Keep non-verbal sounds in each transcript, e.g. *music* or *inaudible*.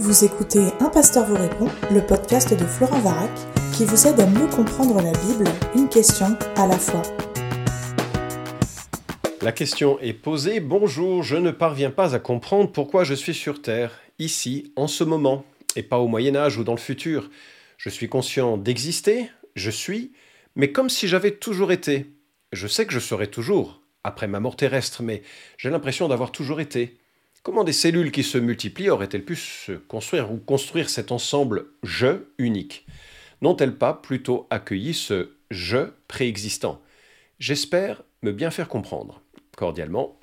Vous écoutez Un pasteur vous répond, le podcast de Florent Varac, qui vous aide à mieux comprendre la Bible, une question à la fois. La question est posée, bonjour, je ne parviens pas à comprendre pourquoi je suis sur Terre, ici, en ce moment, et pas au Moyen Âge ou dans le futur. Je suis conscient d'exister, je suis, mais comme si j'avais toujours été. Je sais que je serai toujours, après ma mort terrestre, mais j'ai l'impression d'avoir toujours été. Comment des cellules qui se multiplient auraient-elles pu se construire ou construire cet ensemble je unique? N'ont-elles pas plutôt accueilli ce je préexistant? J'espère me bien faire comprendre. Cordialement,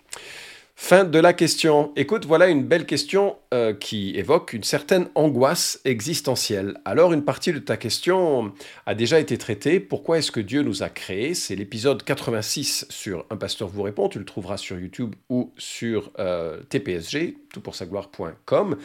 Fin de la question. Écoute, voilà une belle question euh, qui évoque une certaine angoisse existentielle. Alors, une partie de ta question a déjà été traitée. Pourquoi est-ce que Dieu nous a créés? C'est l'épisode 86 sur Un pasteur vous répond. Tu le trouveras sur YouTube ou sur euh, TPSG, toutpoursagloire.com.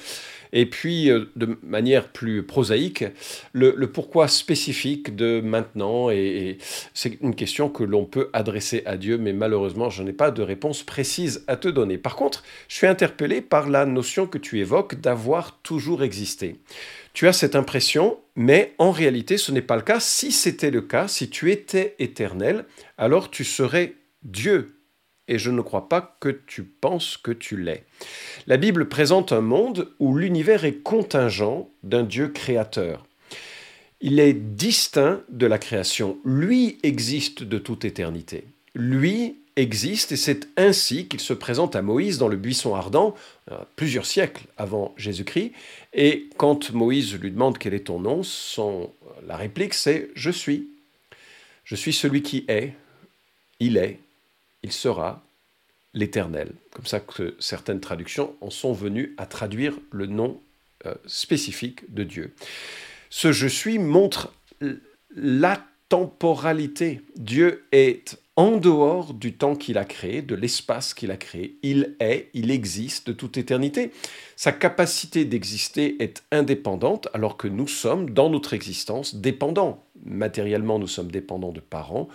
Et puis, euh, de manière plus prosaïque, le, pourquoi spécifique de maintenant, et, c'est une question que l'on peut adresser à Dieu, mais malheureusement, je n'ai pas de réponse précise à te donner. Par contre, je suis interpellé par la notion que tu évoques d'avoir toujours existé. Tu as cette impression, mais en réalité, ce n'est pas le cas. Si c'était le cas, si tu étais éternel, alors tu serais Dieu et je ne crois pas que tu penses que tu l'es. La Bible présente un monde où l'univers est contingent d'un Dieu créateur. Il est distinct de la création. Lui existe de toute éternité. Lui existe et c'est ainsi qu'il se présente à Moïse dans le buisson ardent, euh, plusieurs siècles avant Jésus-Christ. Et quand Moïse lui demande quel est ton nom, son, la réplique c'est ⁇ Je suis ⁇ Je suis celui qui est, il est, il sera l'Éternel. Comme ça que certaines traductions en sont venues à traduire le nom euh, spécifique de Dieu. Ce je suis montre la temporalité. Dieu est en dehors du temps qu'il a créé, de l'espace qu'il a créé. Il est, il existe de toute éternité. Sa capacité d'exister est indépendante alors que nous sommes, dans notre existence, dépendants. Matériellement, nous sommes dépendants de parents,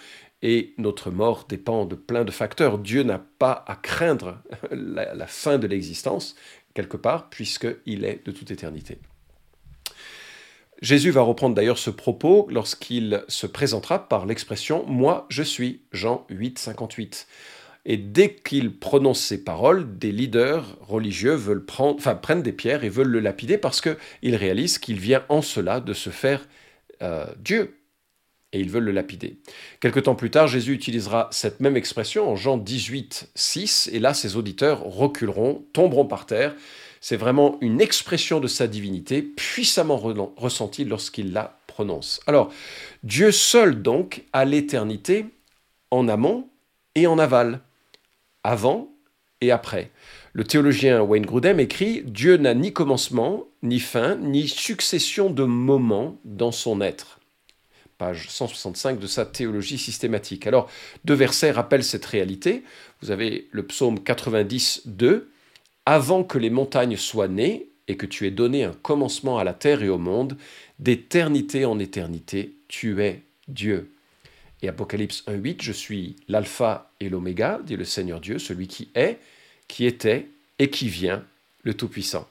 et notre mort dépend de plein de facteurs. Dieu n'a pas à craindre la, fin de l'existence, quelque part, puisqu'il est de toute éternité. Jésus va reprendre d'ailleurs ce propos lorsqu'il se présentera par l'expression ⁇ Moi je suis ⁇ Jean 8, 58. Et dès qu'il prononce ces paroles, des leaders religieux veulent prendre, prennent des pierres et veulent le lapider parce qu'ils réalisent qu'il vient en cela de se faire euh, Dieu et ils veulent le lapider. Quelque temps plus tard, Jésus utilisera cette même expression en Jean 18, 6, et là, ses auditeurs reculeront, tomberont par terre. C'est vraiment une expression de sa divinité puissamment ressentie lorsqu'il la prononce. Alors, Dieu seul donc a l'éternité en amont et en aval, avant et après. Le théologien Wayne Grudem écrit Dieu n'a ni commencement, ni fin, ni succession de moments dans son être page 165 de sa théologie systématique. Alors, deux versets rappellent cette réalité. Vous avez le psaume 90, 2. Avant que les montagnes soient nées et que tu aies donné un commencement à la terre et au monde, d'éternité en éternité, tu es Dieu. Et Apocalypse 1.8, je suis l'alpha et l'oméga, dit le Seigneur Dieu, celui qui est, qui était et qui vient, le Tout-Puissant.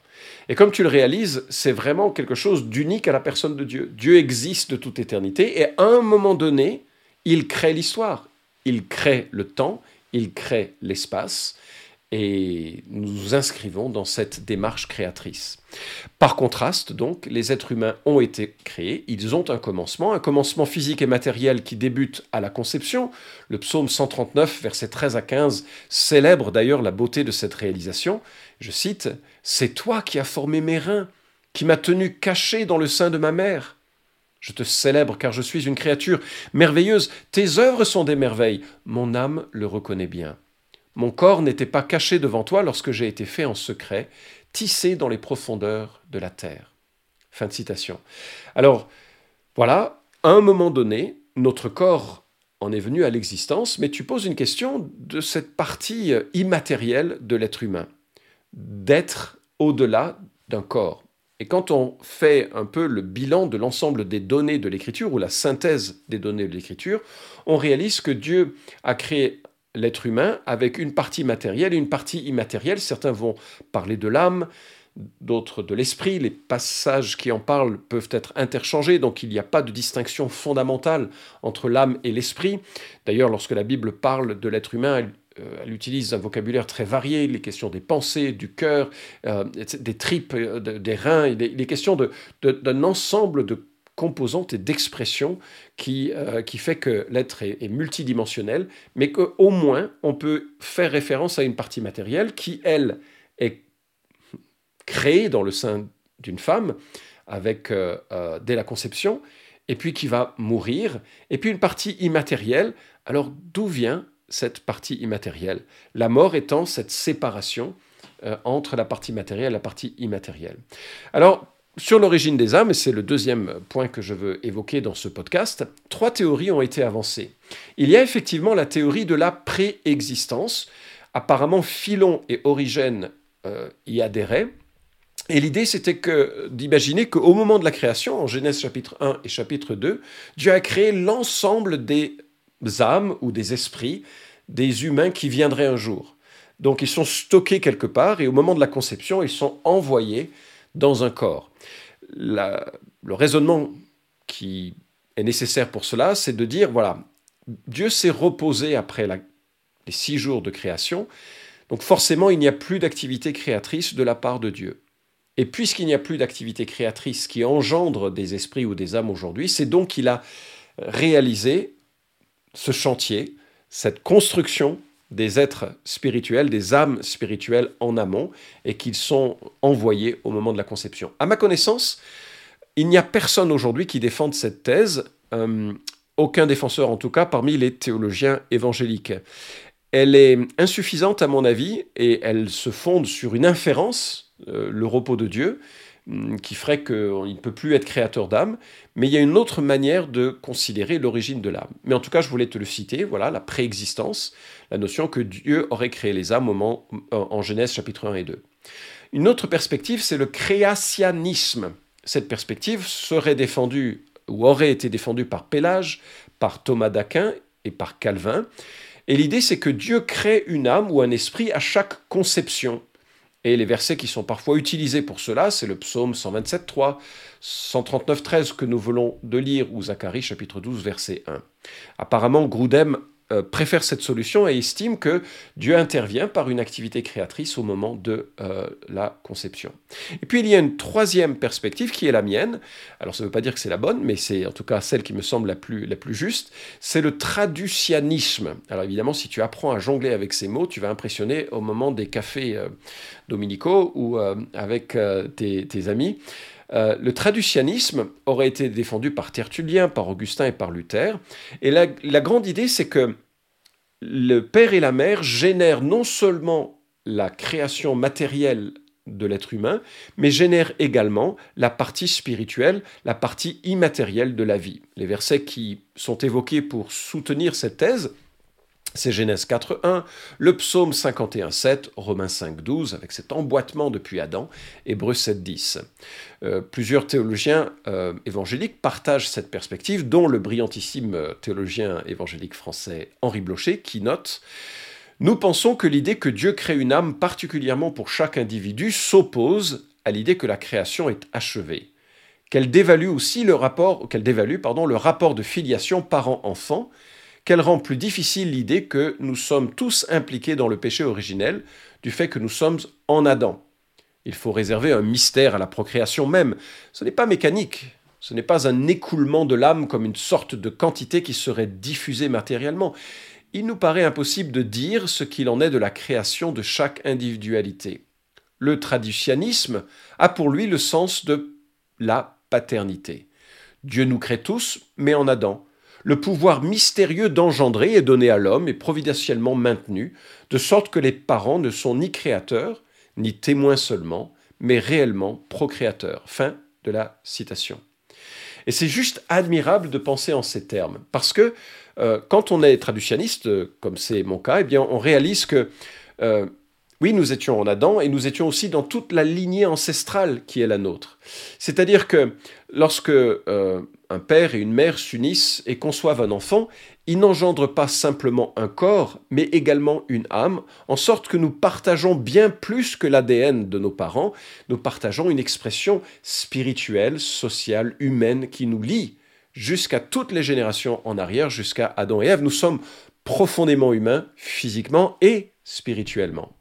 Et comme tu le réalises, c'est vraiment quelque chose d'unique à la personne de Dieu. Dieu existe de toute éternité et à un moment donné, il crée l'histoire, il crée le temps, il crée l'espace et nous nous inscrivons dans cette démarche créatrice. Par contraste, donc, les êtres humains ont été créés, ils ont un commencement, un commencement physique et matériel qui débute à la conception. Le psaume 139, versets 13 à 15, célèbre d'ailleurs la beauté de cette réalisation. Je cite, C'est toi qui as formé mes reins, qui m'as tenu caché dans le sein de ma mère. Je te célèbre car je suis une créature merveilleuse, tes œuvres sont des merveilles, mon âme le reconnaît bien. Mon corps n'était pas caché devant toi lorsque j'ai été fait en secret, tissé dans les profondeurs de la terre. Fin de citation. Alors, voilà, à un moment donné, notre corps en est venu à l'existence, mais tu poses une question de cette partie immatérielle de l'être humain, d'être au-delà d'un corps. Et quand on fait un peu le bilan de l'ensemble des données de l'écriture, ou la synthèse des données de l'écriture, on réalise que Dieu a créé l'être humain avec une partie matérielle et une partie immatérielle. Certains vont parler de l'âme, d'autres de l'esprit. Les passages qui en parlent peuvent être interchangés, donc il n'y a pas de distinction fondamentale entre l'âme et l'esprit. D'ailleurs, lorsque la Bible parle de l'être humain, elle, euh, utilise un vocabulaire très varié, les questions des pensées, du cœur, euh, des tripes, euh, des reins, les, questions d'un ensemble de composantes et d'expressions qui, qui fait que l'être est, est, multidimensionnel, mais qu'au moins on peut faire référence à une partie matérielle qui, elle, est créé dans le sein d'une femme avec dès la conception, et puis qui va mourir, et puis une partie immatérielle. Alors d'où vient cette partie immatérielle La mort étant cette séparation euh, entre la partie matérielle et la partie immatérielle. Alors sur l'origine des âmes, et c'est le deuxième point que je veux évoquer dans ce podcast, trois théories ont été avancées. Il y a effectivement la théorie de la préexistence. Apparemment, Philon et Origène y adhéraient. Et l'idée, c'était d'imaginer qu'au moment de la création, en Genèse chapitre 1 et chapitre 2, Dieu a créé l'ensemble des âmes ou des esprits des humains qui viendraient un jour. Donc ils sont stockés quelque part et au moment de la conception, ils sont envoyés dans un corps. le raisonnement qui est nécessaire pour cela, c'est de dire, voilà, Dieu s'est reposé après les six jours de création, donc forcément il n'y a plus d'activité créatrice de la part de Dieu. Et puisqu'il n'y a plus d'activité créatrice qui engendre des esprits ou des âmes aujourd'hui, c'est donc qu'il a réalisé ce chantier, cette construction des êtres spirituels, des âmes spirituelles en amont, et qu'ils sont envoyés au moment de la conception. À ma connaissance, il n'y a personne aujourd'hui qui défende cette thèse, euh, aucun défenseur en tout cas parmi les théologiens évangéliques. Elle est insuffisante à mon avis, et elle se fonde sur une inférence euh, le repos de Dieu, qui ferait qu'il ne peut plus être créateur d'âme, mais il y a une autre manière de considérer l'origine de l'âme. Mais en tout cas, je voulais te le citer, voilà, la préexistence, la notion que Dieu aurait créé les âmes au en Genèse chapitre 1 et 2. Une autre perspective, c'est le créationnisme. Cette perspective serait défendue, ou aurait été défendue par Pélage, par Thomas d'Aquin et par Calvin. Et l'idée, c'est que Dieu crée une âme ou un esprit à chaque conception. Et les versets qui sont parfois utilisés pour cela, c'est le psaume 127.3, 139.13 que nous voulons de lire, ou Zacharie chapitre 12, verset 1. Apparemment, Groudem euh, préfère cette solution et estime que Dieu intervient par une activité créatrice au moment de euh, la conception. Et puis il y a une troisième perspective qui est la mienne. Alors ça ne veut pas dire que c'est la bonne, mais c'est en tout cas celle qui me semble la plus, la plus juste. C'est le traducianisme. Alors évidemment, si tu apprends à jongler avec ces mots, tu vas impressionner au moment des cafés euh, dominicaux ou avec tes, tes amis. Euh, le traducianisme aurait été défendu par Tertullien, par Augustin et par Luther. Et la, la grande idée, c'est que le père et la mère génèrent non seulement la création matérielle de l'être humain, mais génèrent également la partie spirituelle, la partie immatérielle de la vie. Les versets qui sont évoqués pour soutenir cette thèse c'est Genèse 4.1, le psaume 51.7, Romains 5.12, avec cet emboîtement depuis Adam, Hébreux 7.10. Euh, plusieurs théologiens euh, évangéliques partagent cette perspective, dont le brillantissime théologien évangélique français Henri Blocher, qui note Nous pensons que l'idée que Dieu crée une âme particulièrement pour chaque individu s'oppose à l'idée que la création est achevée qu'elle dévalue aussi le rapport, qu'elle dévalue pardon, le rapport de filiation parent-enfant, qu'elle rend plus difficile l'idée que nous sommes tous impliqués dans le péché originel, du fait que nous sommes en Adam. Il faut réserver un mystère à la procréation même. Ce n'est pas mécanique, ce n'est pas un écoulement de l'âme comme une sorte de quantité qui serait diffusée matériellement. Il nous paraît impossible de dire ce qu'il en est de la création de chaque individualité. Le traditionnisme a pour lui le sens de la paternité. Dieu nous crée tous, mais en Adam le pouvoir mystérieux d'engendrer est donné à l'homme et providentiellement maintenu, de sorte que les parents ne sont ni créateurs, ni témoins seulement, mais réellement procréateurs. Fin de la citation. Et c'est juste admirable de penser en ces termes, parce que euh, quand on est traductionniste, comme c'est mon cas, eh bien, on réalise que euh, oui, nous étions en Adam et nous étions aussi dans toute la lignée ancestrale qui est la nôtre. C'est-à-dire que lorsque euh, un père et une mère s'unissent et conçoivent un enfant, ils n'engendrent pas simplement un corps, mais également une âme, en sorte que nous partageons bien plus que l'ADN de nos parents, nous partageons une expression spirituelle, sociale, humaine qui nous lie jusqu'à toutes les générations en arrière, jusqu'à Adam et Ève. Nous sommes profondément humains, physiquement et spirituellement.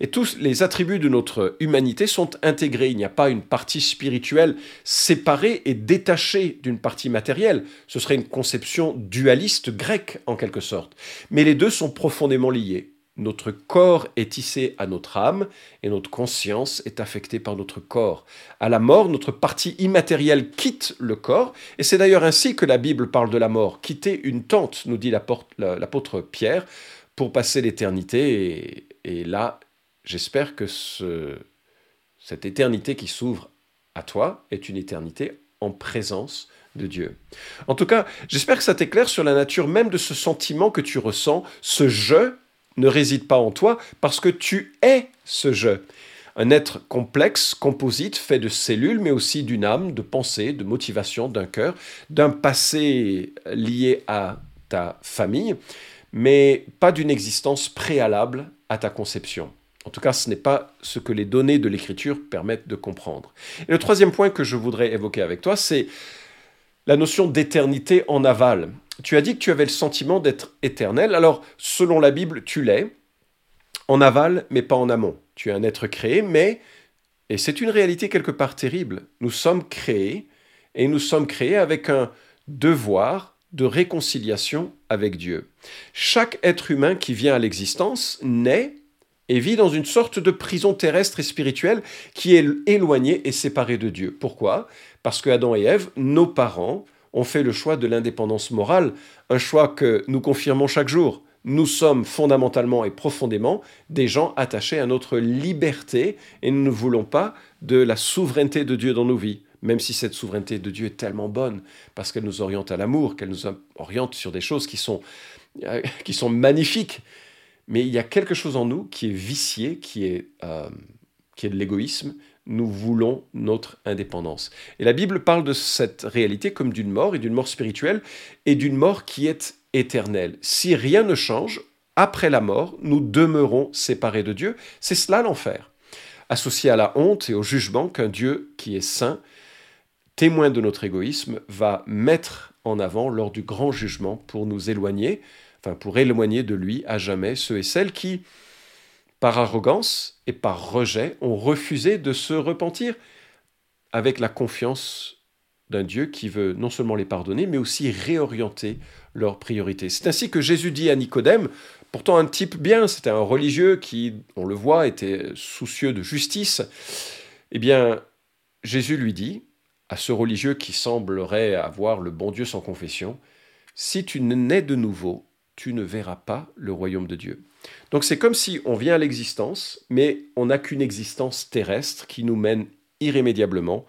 Et tous les attributs de notre humanité sont intégrés. Il n'y a pas une partie spirituelle séparée et détachée d'une partie matérielle. Ce serait une conception dualiste grecque en quelque sorte. Mais les deux sont profondément liés. Notre corps est tissé à notre âme et notre conscience est affectée par notre corps. À la mort, notre partie immatérielle quitte le corps, et c'est d'ailleurs ainsi que la Bible parle de la mort. Quitter une tente, nous dit l'apôtre Pierre, pour passer l'éternité. Là, j'espère que cette éternité qui s'ouvre à toi est une éternité en présence de Dieu. En tout cas, j'espère que ça t'éclaire sur la nature même de ce sentiment que tu ressens, ce je ne réside pas en toi parce que tu es ce je. Un être complexe, composite, fait de cellules, mais aussi d'une âme, de pensée, de motivation, d'un cœur, d'un passé lié à ta famille, mais pas d'une existence préalable à ta conception. En tout cas, ce n'est pas ce que les données de l'écriture permettent de comprendre. Et le troisième point que je voudrais évoquer avec toi, c'est la notion d'éternité en aval. Tu as dit que tu avais le sentiment d'être éternel. Alors, selon la Bible, tu l'es, en aval, mais pas en amont. Tu es un être créé, mais, et c'est une réalité quelque part terrible, nous sommes créés, et nous sommes créés avec un devoir de réconciliation avec Dieu. Chaque être humain qui vient à l'existence naît et vit dans une sorte de prison terrestre et spirituelle qui est éloignée et séparée de Dieu. Pourquoi? Parce que Adam et Ève, nos parents, ont fait le choix de l'indépendance morale, un choix que nous confirmons chaque jour. Nous sommes fondamentalement et profondément des gens attachés à notre liberté et nous ne voulons pas de la souveraineté de Dieu dans nos vies, même si cette souveraineté de Dieu est tellement bonne, parce qu'elle nous oriente à l'amour, qu'elle nous oriente sur des choses qui sont, *laughs* qui sont magnifiques. Mais il y a quelque chose en nous qui est vicié, qui est, euh, qui est de l'égoïsme, nous voulons notre indépendance. Et la Bible parle de cette réalité comme d'une mort, et d'une mort spirituelle, et d'une mort qui est éternelle. Si rien ne change, après la mort, nous demeurons séparés de Dieu. C'est cela l'enfer. Associé à la honte et au jugement qu'un Dieu qui est saint, témoin de notre égoïsme, va mettre en avant lors du grand jugement pour nous éloigner, enfin pour éloigner de lui à jamais ceux et celles qui, par arrogance et par rejet, ont refusé de se repentir avec la confiance d'un Dieu qui veut non seulement les pardonner, mais aussi réorienter leurs priorités. C'est ainsi que Jésus dit à Nicodème, pourtant un type bien, c'était un religieux qui, on le voit, était soucieux de justice, eh bien, Jésus lui dit, à ce religieux qui semblerait avoir le bon Dieu sans confession, si tu nais de nouveau, tu ne verras pas le royaume de Dieu. Donc c'est comme si on vient à l'existence, mais on n'a qu'une existence terrestre qui nous mène irrémédiablement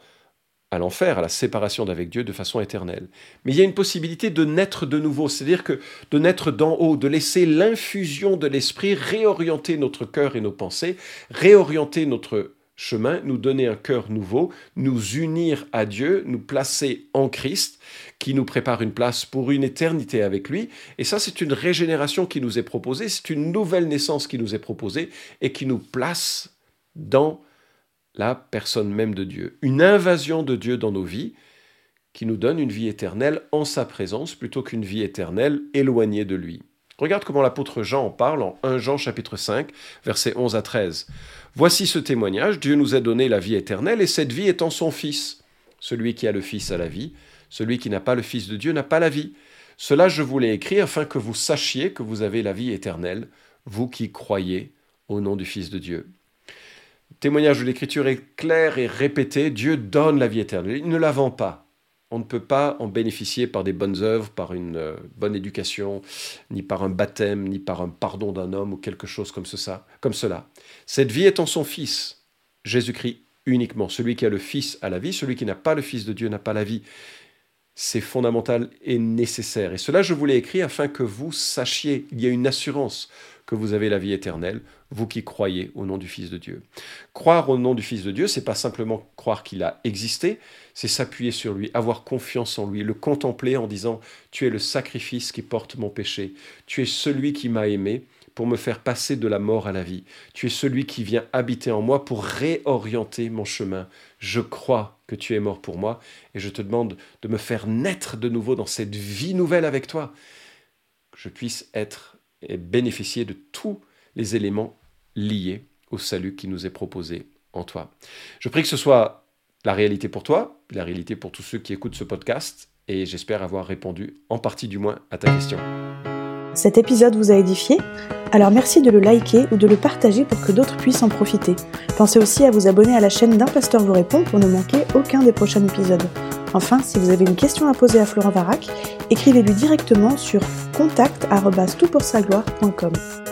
à l'enfer, à la séparation d'avec Dieu de façon éternelle. Mais il y a une possibilité de naître de nouveau, c'est-à-dire que de naître d'en haut, de laisser l'infusion de l'esprit réorienter notre cœur et nos pensées, réorienter notre chemin, nous donner un cœur nouveau, nous unir à Dieu, nous placer en Christ, qui nous prépare une place pour une éternité avec lui. Et ça, c'est une régénération qui nous est proposée, c'est une nouvelle naissance qui nous est proposée et qui nous place dans la personne même de Dieu. Une invasion de Dieu dans nos vies qui nous donne une vie éternelle en sa présence plutôt qu'une vie éternelle éloignée de lui. Regarde comment l'apôtre Jean en parle en 1 Jean chapitre 5, versets 11 à 13. Voici ce témoignage, Dieu nous a donné la vie éternelle, et cette vie est en son Fils. Celui qui a le Fils a la vie, celui qui n'a pas le Fils de Dieu n'a pas la vie. Cela je vous l'ai écrit afin que vous sachiez que vous avez la vie éternelle, vous qui croyez au nom du Fils de Dieu. Témoignage de l'Écriture est clair et répété, Dieu donne la vie éternelle, il ne la vend pas on ne peut pas en bénéficier par des bonnes œuvres, par une euh, bonne éducation, ni par un baptême, ni par un pardon d'un homme ou quelque chose comme, ça, comme cela. Cette vie est en son Fils, Jésus-Christ uniquement. Celui qui a le Fils a la vie, celui qui n'a pas le Fils de Dieu n'a pas la vie. C'est fondamental et nécessaire. Et cela, je vous l'ai écrit afin que vous sachiez, il y a une assurance, que vous avez la vie éternelle, vous qui croyez au nom du Fils de Dieu. Croire au nom du Fils de Dieu, c'est pas simplement croire qu'il a existé, c'est s'appuyer sur lui, avoir confiance en lui, le contempler en disant Tu es le sacrifice qui porte mon péché, tu es celui qui m'a aimé pour me faire passer de la mort à la vie, tu es celui qui vient habiter en moi pour réorienter mon chemin. Je crois que tu es mort pour moi et je te demande de me faire naître de nouveau dans cette vie nouvelle avec toi, que je puisse être et bénéficier de tous les éléments liés au salut qui nous est proposé en toi. Je prie que ce soit la réalité pour toi, la réalité pour tous ceux qui écoutent ce podcast, et j'espère avoir répondu en partie du moins à ta question. Cet épisode vous a édifié? Alors merci de le liker ou de le partager pour que d'autres puissent en profiter. Pensez aussi à vous abonner à la chaîne d'un pasteur vous répond pour ne manquer aucun des prochains épisodes. Enfin, si vous avez une question à poser à Florent Varac, écrivez-lui directement sur contact.toutpoursagloire.com.